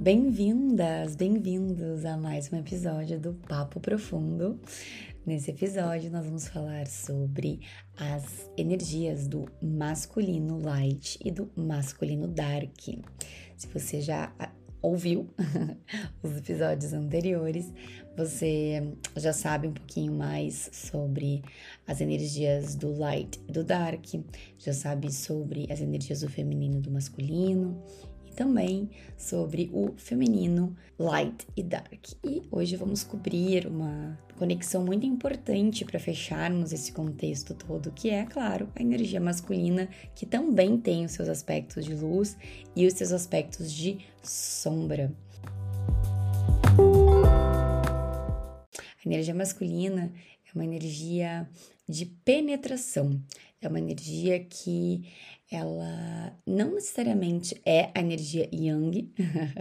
Bem-vindas, bem-vindos a mais um episódio do Papo Profundo. Nesse episódio, nós vamos falar sobre as energias do masculino light e do masculino dark. Se você já ouviu os episódios anteriores, você já sabe um pouquinho mais sobre as energias do light e do dark, já sabe sobre as energias do feminino e do masculino também sobre o feminino light e dark. E hoje vamos cobrir uma conexão muito importante para fecharmos esse contexto todo, que é, claro, a energia masculina, que também tem os seus aspectos de luz e os seus aspectos de sombra. A energia masculina é uma energia de penetração, é uma energia que ela não necessariamente é a energia yang,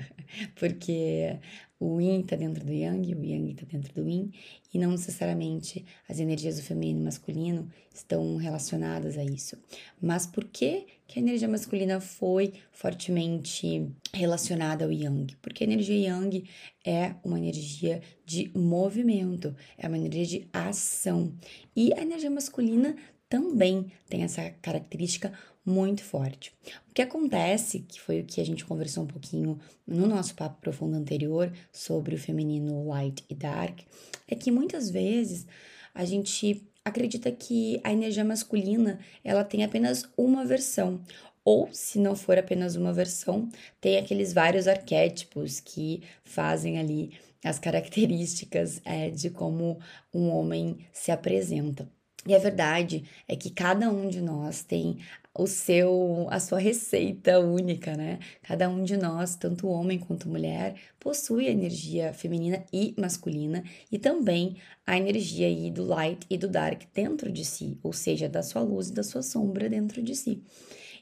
porque o yin está dentro do yang, o yang está dentro do yin, e não necessariamente as energias do feminino e masculino estão relacionadas a isso. Mas por que, que a energia masculina foi fortemente relacionada ao yang? Porque a energia yang é uma energia de movimento, é uma energia de ação. E a energia masculina também tem essa característica muito forte. O que acontece, que foi o que a gente conversou um pouquinho no nosso papo profundo anterior sobre o feminino light e dark, é que muitas vezes a gente acredita que a energia masculina ela tem apenas uma versão ou se não for apenas uma versão, tem aqueles vários arquétipos que fazem ali as características é, de como um homem se apresenta. E a verdade é que cada um de nós tem o seu a sua receita única, né? Cada um de nós, tanto homem quanto mulher, possui a energia feminina e masculina e também a energia aí do light e do dark dentro de si, ou seja, da sua luz e da sua sombra dentro de si.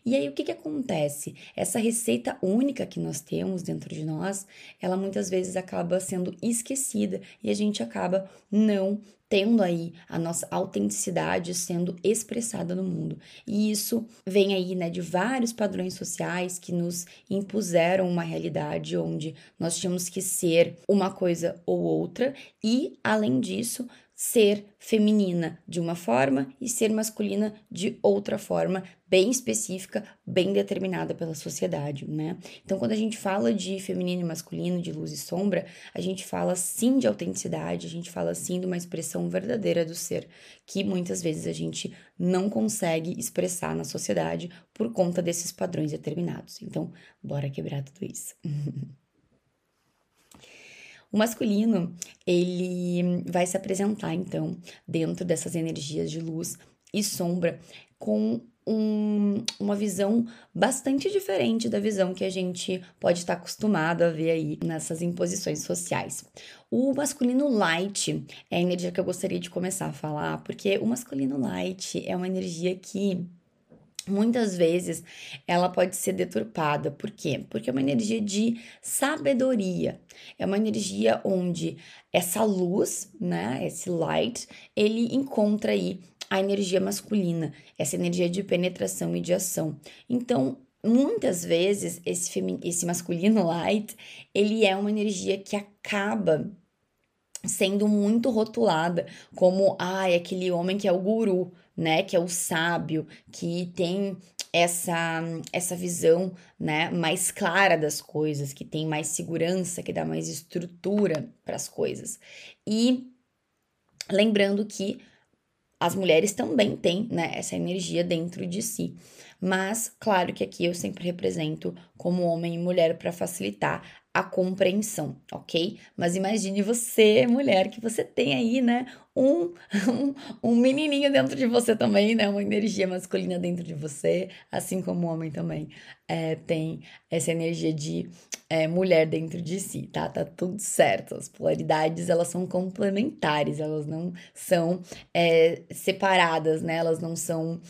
E aí o que que acontece? Essa receita única que nós temos dentro de nós, ela muitas vezes acaba sendo esquecida e a gente acaba não tendo aí a nossa autenticidade sendo expressada no mundo. E isso vem aí, né, de vários padrões sociais que nos impuseram uma realidade onde nós tínhamos que ser uma coisa ou outra e, além disso, ser feminina de uma forma e ser masculina de outra forma, bem específica, bem determinada pela sociedade, né? Então, quando a gente fala de feminino e masculino, de luz e sombra, a gente fala sim de autenticidade, a gente fala sim de uma expressão verdadeira do ser, que muitas vezes a gente não consegue expressar na sociedade por conta desses padrões determinados. Então, bora quebrar tudo isso. O masculino, ele vai se apresentar então dentro dessas energias de luz e sombra com um, uma visão bastante diferente da visão que a gente pode estar acostumado a ver aí nessas imposições sociais. O masculino light é a energia que eu gostaria de começar a falar, porque o masculino light é uma energia que muitas vezes ela pode ser deturpada. Por quê? Porque é uma energia de sabedoria. É uma energia onde essa luz, né, esse light, ele encontra aí a energia masculina, essa energia de penetração e de ação. Então, muitas vezes esse esse masculino light, ele é uma energia que acaba sendo muito rotulada como, ah, aquele homem que é o guru, né, que é o sábio, que tem essa essa visão, né, mais clara das coisas, que tem mais segurança, que dá mais estrutura para as coisas. E lembrando que as mulheres também têm, né, essa energia dentro de si. Mas, claro que aqui eu sempre represento como homem e mulher para facilitar a compreensão, ok? Mas imagine você, mulher, que você tem aí, né, um, um, um, menininho dentro de você também, né, uma energia masculina dentro de você, assim como o homem também é, tem essa energia de é, mulher dentro de si, tá? Tá tudo certo. As polaridades, elas são complementares, elas não são é, separadas, né? Elas não são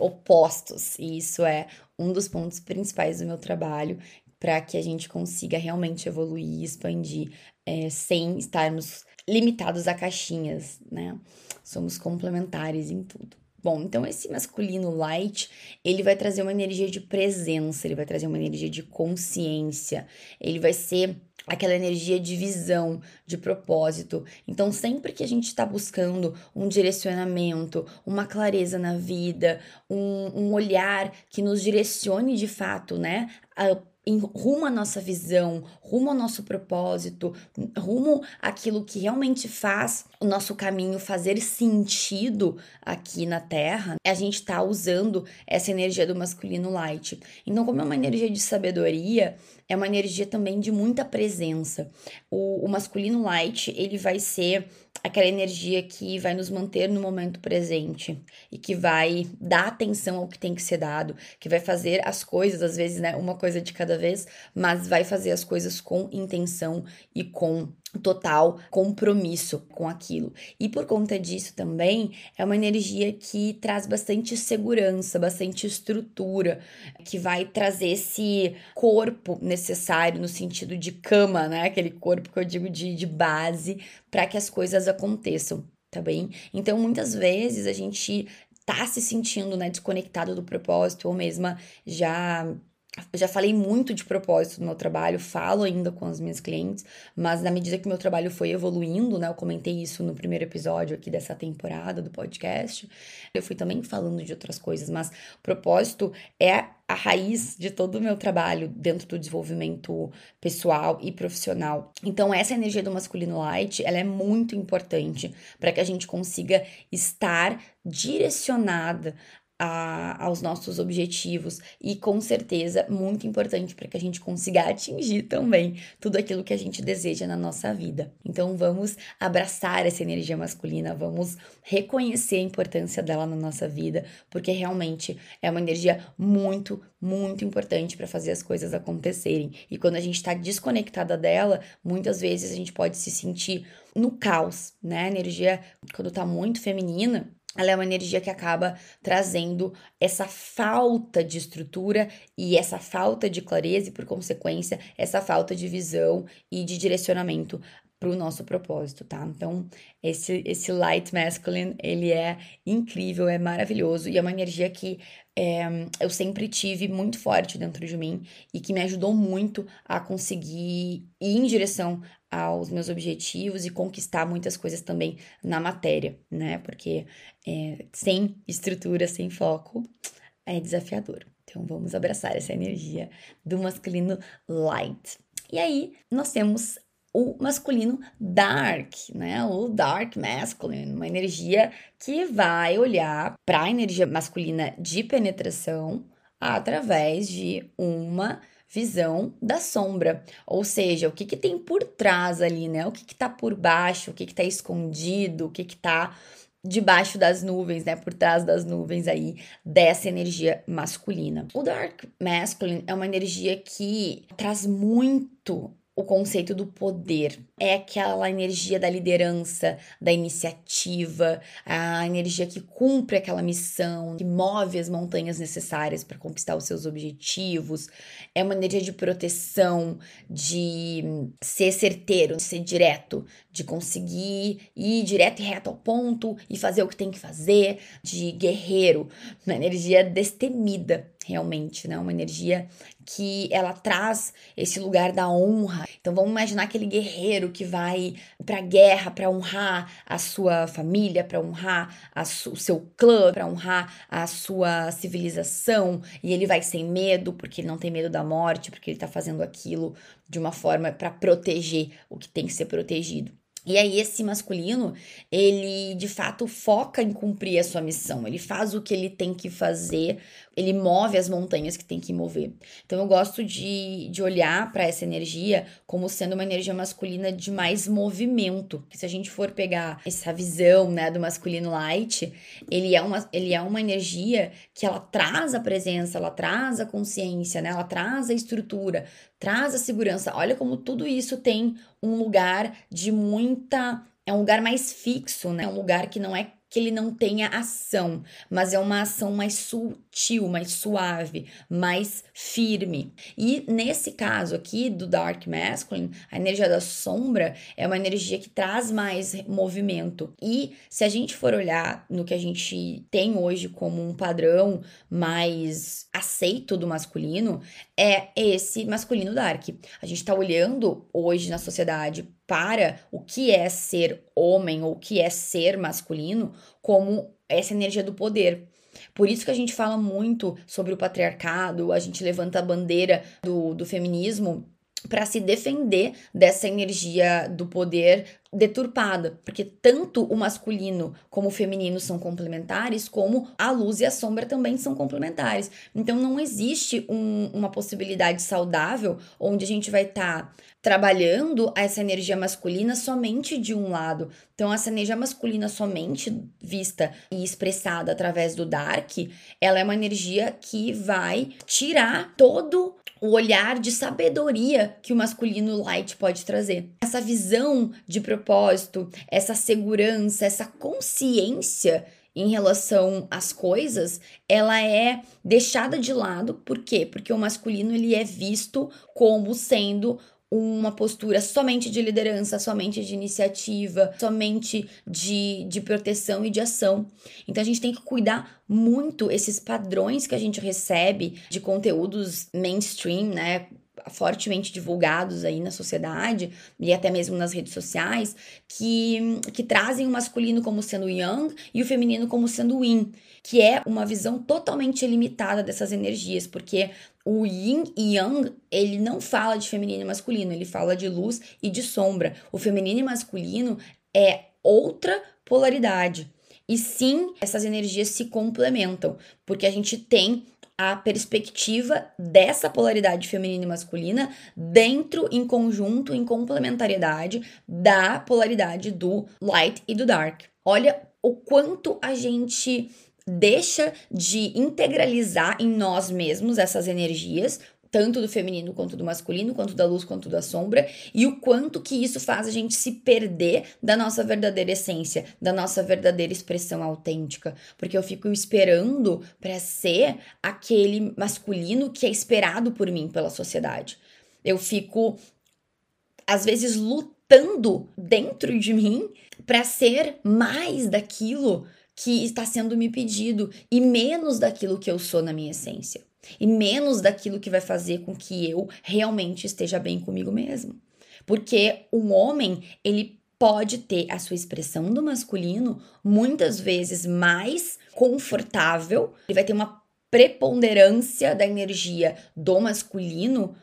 opostos. E isso é um dos pontos principais do meu trabalho, para que a gente consiga realmente evoluir e expandir é, sem estarmos limitados a caixinhas, né? Somos complementares em tudo. Bom, então esse masculino light, ele vai trazer uma energia de presença, ele vai trazer uma energia de consciência, ele vai ser aquela energia de visão, de propósito. Então, sempre que a gente está buscando um direcionamento, uma clareza na vida, um, um olhar que nos direcione de fato, né? Em, rumo à nossa visão, rumo ao nosso propósito, rumo àquilo que realmente faz o nosso caminho fazer sentido aqui na Terra, a gente está usando essa energia do masculino light. Então, como é uma energia de sabedoria, é uma energia também de muita presença. O, o masculino light, ele vai ser aquela energia que vai nos manter no momento presente e que vai dar atenção ao que tem que ser dado, que vai fazer as coisas, às vezes, né, uma coisa de cada vez, mas vai fazer as coisas com intenção e com total compromisso com aquilo. E por conta disso também é uma energia que traz bastante segurança, bastante estrutura, que vai trazer esse corpo necessário no sentido de cama, né? Aquele corpo que eu digo de, de base para que as coisas aconteçam, tá bem? Então muitas vezes a gente tá se sentindo, né, desconectado do propósito ou mesmo já já falei muito de propósito no meu trabalho, falo ainda com as minhas clientes, mas na medida que meu trabalho foi evoluindo, né? Eu comentei isso no primeiro episódio aqui dessa temporada do podcast. Eu fui também falando de outras coisas, mas propósito é a raiz de todo o meu trabalho dentro do desenvolvimento pessoal e profissional. Então essa energia do masculino light, ela é muito importante para que a gente consiga estar direcionada a, aos nossos objetivos e com certeza muito importante para que a gente consiga atingir também tudo aquilo que a gente deseja na nossa vida. Então vamos abraçar essa energia masculina, vamos reconhecer a importância dela na nossa vida, porque realmente é uma energia muito, muito importante para fazer as coisas acontecerem. E quando a gente está desconectada dela, muitas vezes a gente pode se sentir no caos, né? A energia, quando está muito feminina, ela é uma energia que acaba trazendo essa falta de estrutura e essa falta de clareza e, por consequência, essa falta de visão e de direcionamento para o nosso propósito, tá? Então, esse, esse light masculine, ele é incrível, é maravilhoso e é uma energia que é, eu sempre tive muito forte dentro de mim e que me ajudou muito a conseguir ir em direção aos meus objetivos e conquistar muitas coisas também na matéria, né? Porque é, sem estrutura, sem foco, é desafiador. Então, vamos abraçar essa energia do masculino light. E aí, nós temos o masculino dark, né? O dark masculine, uma energia que vai olhar para a energia masculina de penetração através de uma visão da sombra, ou seja, o que, que tem por trás ali, né? O que, que tá por baixo, o que, que tá escondido, o que, que tá debaixo das nuvens, né, por trás das nuvens aí dessa energia masculina. O dark masculine é uma energia que traz muito o conceito do poder. É aquela energia da liderança, da iniciativa, a energia que cumpre aquela missão, que move as montanhas necessárias para conquistar os seus objetivos. É uma energia de proteção, de ser certeiro, de ser direto, de conseguir ir direto e reto ao ponto e fazer o que tem que fazer, de guerreiro, uma energia destemida realmente, né? Uma energia que ela traz esse lugar da honra. Então vamos imaginar aquele guerreiro que vai para guerra para honrar a sua família, para honrar o seu clã, para honrar a sua civilização, e ele vai sem medo, porque ele não tem medo da morte, porque ele está fazendo aquilo de uma forma para proteger o que tem que ser protegido. E aí, esse masculino, ele de fato foca em cumprir a sua missão, ele faz o que ele tem que fazer, ele move as montanhas que tem que mover. Então, eu gosto de, de olhar para essa energia como sendo uma energia masculina de mais movimento. Se a gente for pegar essa visão né, do masculino light, ele é, uma, ele é uma energia que ela traz a presença, ela traz a consciência, né, ela traz a estrutura, traz a segurança. Olha como tudo isso tem um lugar de muita. É um lugar mais fixo, né? Um lugar que não é que ele não tenha ação, mas é uma ação mais sutil, mais suave, mais firme. E nesse caso aqui do Dark Masculine, a energia da sombra é uma energia que traz mais movimento. E se a gente for olhar no que a gente tem hoje como um padrão mais aceito do masculino, é esse masculino dark. A gente tá olhando hoje na sociedade para o que é ser homem ou o que é ser masculino como essa energia do poder. Por isso que a gente fala muito sobre o patriarcado, a gente levanta a bandeira do, do feminismo para se defender dessa energia do poder deturpada, porque tanto o masculino como o feminino são complementares, como a luz e a sombra também são complementares. Então não existe um, uma possibilidade saudável onde a gente vai estar tá trabalhando essa energia masculina somente de um lado. Então essa energia masculina somente vista e expressada através do dark, ela é uma energia que vai tirar todo o olhar de sabedoria que o masculino light pode trazer. Essa visão de propósito, essa segurança, essa consciência em relação às coisas, ela é deixada de lado, por quê? Porque o masculino ele é visto como sendo uma postura somente de liderança, somente de iniciativa, somente de, de proteção e de ação. Então a gente tem que cuidar muito esses padrões que a gente recebe de conteúdos mainstream, né? Fortemente divulgados aí na sociedade e até mesmo nas redes sociais que, que trazem o masculino como sendo yang e o feminino como sendo yin, que é uma visão totalmente limitada dessas energias, porque o yin e yang, ele não fala de feminino e masculino, ele fala de luz e de sombra. O feminino e masculino é outra polaridade. E sim, essas energias se complementam, porque a gente tem a perspectiva dessa polaridade feminina e masculina dentro, em conjunto, em complementariedade da polaridade do light e do dark. Olha o quanto a gente deixa de integralizar em nós mesmos essas energias, tanto do feminino quanto do masculino, quanto da luz quanto da sombra, e o quanto que isso faz a gente se perder da nossa verdadeira essência, da nossa verdadeira expressão autêntica, porque eu fico esperando para ser aquele masculino que é esperado por mim pela sociedade. Eu fico às vezes lutando dentro de mim para ser mais daquilo que está sendo me pedido e menos daquilo que eu sou na minha essência. E menos daquilo que vai fazer com que eu realmente esteja bem comigo mesmo. Porque um homem, ele pode ter a sua expressão do masculino muitas vezes mais confortável, ele vai ter uma preponderância da energia do masculino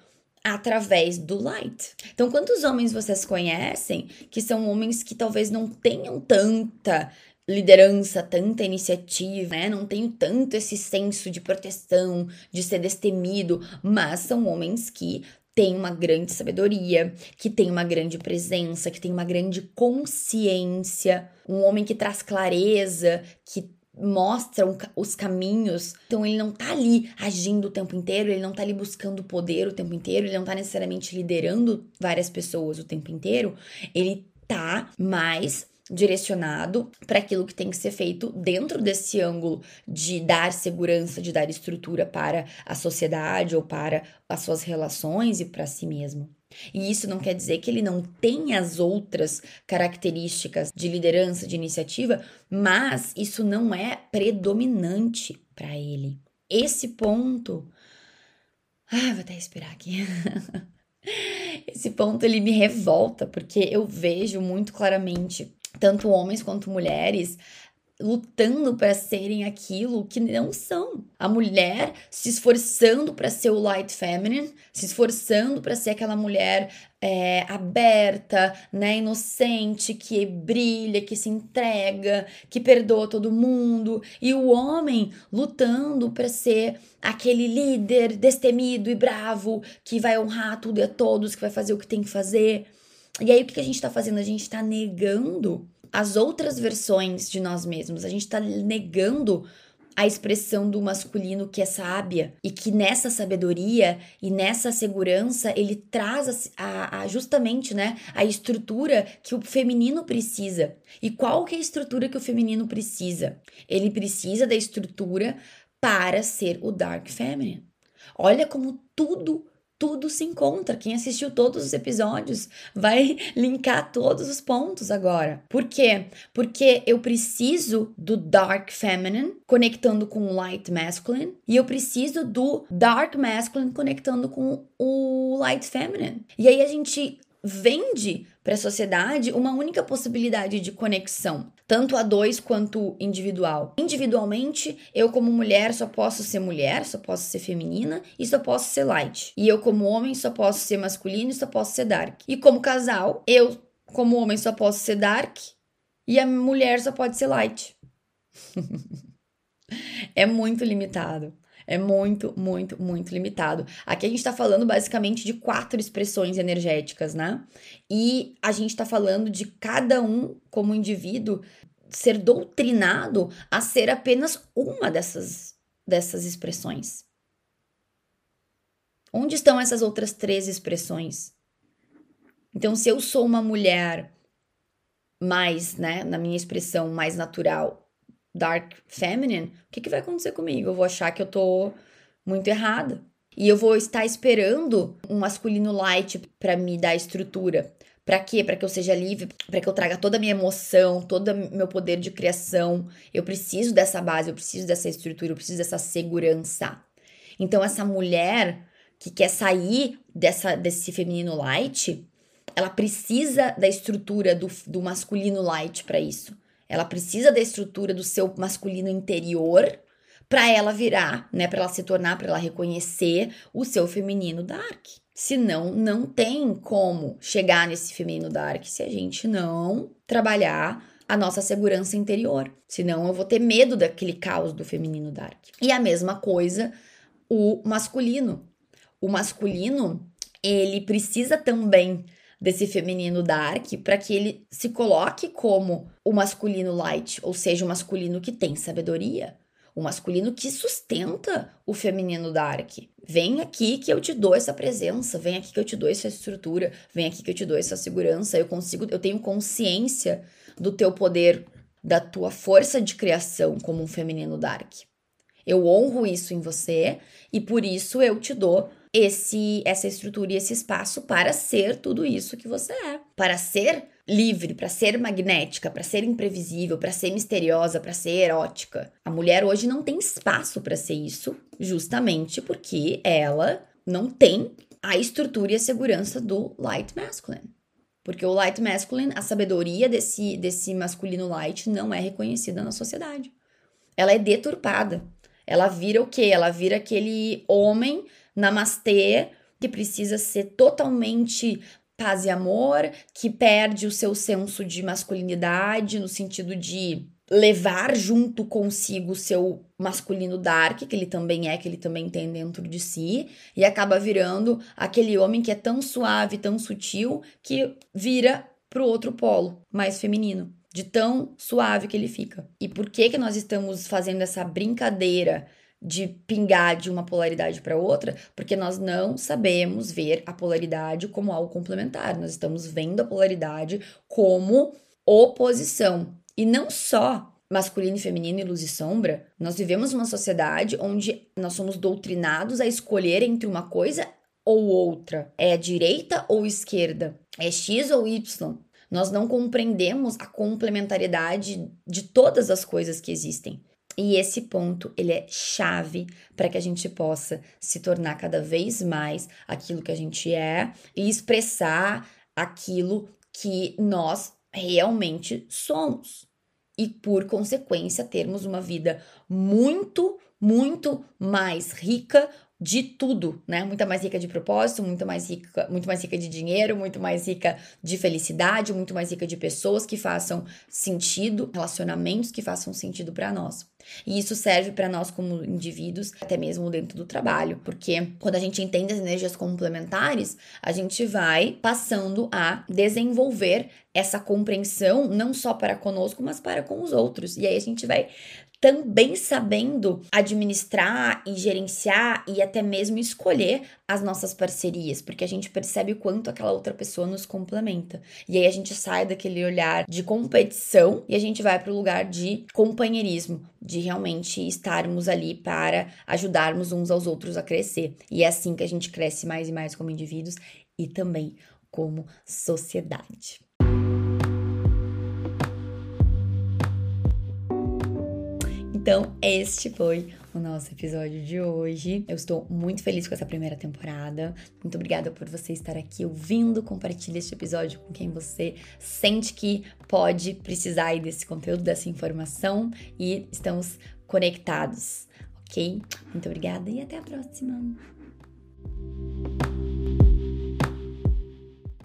através do light. Então, quantos homens vocês conhecem que são homens que talvez não tenham tanta liderança, tanta iniciativa, né? Não tenho tanto esse senso de proteção, de ser destemido, mas são homens que têm uma grande sabedoria, que tem uma grande presença, que tem uma grande consciência, um homem que traz clareza, que mostra os caminhos. Então ele não tá ali agindo o tempo inteiro, ele não tá ali buscando poder o tempo inteiro, ele não tá necessariamente liderando várias pessoas o tempo inteiro, ele tá mais direcionado para aquilo que tem que ser feito dentro desse ângulo de dar segurança, de dar estrutura para a sociedade ou para as suas relações e para si mesmo. E isso não quer dizer que ele não tenha as outras características de liderança, de iniciativa, mas isso não é predominante para ele. Esse ponto. Ah, vou até esperar aqui. Esse ponto ele me revolta, porque eu vejo muito claramente tanto homens quanto mulheres, lutando para serem aquilo que não são. A mulher se esforçando para ser o light feminine, se esforçando para ser aquela mulher é, aberta, né, inocente, que brilha, que se entrega, que perdoa todo mundo, e o homem lutando para ser aquele líder destemido e bravo que vai honrar tudo e a todos, que vai fazer o que tem que fazer. E aí o que a gente está fazendo? A gente está negando as outras versões de nós mesmos, a gente está negando a expressão do masculino que é sábia e que nessa sabedoria e nessa segurança ele traz a, a, justamente né, a estrutura que o feminino precisa. E qual que é a estrutura que o feminino precisa? Ele precisa da estrutura para ser o Dark Feminine. Olha como tudo tudo se encontra. Quem assistiu todos os episódios vai linkar todos os pontos agora. Por quê? Porque eu preciso do Dark Feminine conectando com o Light Masculine e eu preciso do Dark Masculine conectando com o Light Feminine. E aí a gente vende para a sociedade uma única possibilidade de conexão, tanto a dois quanto individual. Individualmente, eu como mulher só posso ser mulher, só posso ser feminina e só posso ser light. E eu como homem só posso ser masculino e só posso ser dark. E como casal, eu como homem só posso ser dark e a mulher só pode ser light. é muito limitado. É muito, muito, muito limitado. Aqui a gente está falando basicamente de quatro expressões energéticas, né? E a gente está falando de cada um, como indivíduo, ser doutrinado a ser apenas uma dessas, dessas expressões. Onde estão essas outras três expressões? Então, se eu sou uma mulher mais, né, na minha expressão mais natural, dark feminine, o que, que vai acontecer comigo? Eu vou achar que eu tô muito errada. E eu vou estar esperando um masculino light para me dar estrutura. Para quê? Para que eu seja livre, para que eu traga toda a minha emoção, todo o meu poder de criação. Eu preciso dessa base, eu preciso dessa estrutura, eu preciso dessa segurança. Então, essa mulher que quer sair dessa, desse feminino light, ela precisa da estrutura do, do masculino light para isso. Ela precisa da estrutura do seu masculino interior para ela virar, né, para ela se tornar, para ela reconhecer o seu feminino dark. Senão, não tem como chegar nesse feminino dark se a gente não trabalhar a nossa segurança interior. Senão, eu vou ter medo daquele caos do feminino dark. E a mesma coisa o masculino. O masculino, ele precisa também desse feminino dark para que ele se coloque como o masculino light, ou seja, o masculino que tem sabedoria, o masculino que sustenta o feminino dark. Vem aqui que eu te dou essa presença, vem aqui que eu te dou essa estrutura, vem aqui que eu te dou essa segurança, eu consigo, eu tenho consciência do teu poder, da tua força de criação como um feminino dark. Eu honro isso em você e por isso eu te dou esse essa estrutura e esse espaço para ser tudo isso que você é, para ser livre, para ser magnética, para ser imprevisível, para ser misteriosa, para ser erótica. A mulher hoje não tem espaço para ser isso, justamente porque ela não tem a estrutura e a segurança do light masculine. Porque o light masculine, a sabedoria desse, desse masculino light não é reconhecida na sociedade. Ela é deturpada. Ela vira o quê? Ela vira aquele homem namastê, que precisa ser totalmente paz e amor, que perde o seu senso de masculinidade no sentido de levar junto consigo o seu masculino dark, que ele também é, que ele também tem dentro de si, e acaba virando aquele homem que é tão suave, tão sutil, que vira pro outro polo, mais feminino, de tão suave que ele fica. E por que que nós estamos fazendo essa brincadeira de pingar de uma polaridade para outra, porque nós não sabemos ver a polaridade como algo complementar. Nós estamos vendo a polaridade como oposição. E não só masculino e feminino e luz e sombra, nós vivemos uma sociedade onde nós somos doutrinados a escolher entre uma coisa ou outra. É direita ou esquerda? É X ou Y? Nós não compreendemos a complementariedade de todas as coisas que existem. E esse ponto, ele é chave para que a gente possa se tornar cada vez mais aquilo que a gente é e expressar aquilo que nós realmente somos. E por consequência, termos uma vida muito, muito mais rica, de tudo, né? Muito mais rica de propósito, muito mais rica, muito mais rica de dinheiro, muito mais rica de felicidade, muito mais rica de pessoas que façam sentido, relacionamentos que façam sentido para nós. E isso serve para nós como indivíduos, até mesmo dentro do trabalho, porque quando a gente entende as energias complementares, a gente vai passando a desenvolver essa compreensão não só para conosco, mas para com os outros. E aí a gente vai também sabendo administrar e gerenciar e até mesmo escolher as nossas parcerias, porque a gente percebe o quanto aquela outra pessoa nos complementa. E aí a gente sai daquele olhar de competição e a gente vai para o lugar de companheirismo, de realmente estarmos ali para ajudarmos uns aos outros a crescer. E é assim que a gente cresce mais e mais como indivíduos e também como sociedade. Então, este foi o nosso episódio de hoje. Eu estou muito feliz com essa primeira temporada. Muito obrigada por você estar aqui ouvindo. Compartilhe este episódio com quem você sente que pode precisar desse conteúdo, dessa informação e estamos conectados, ok? Muito obrigada e até a próxima.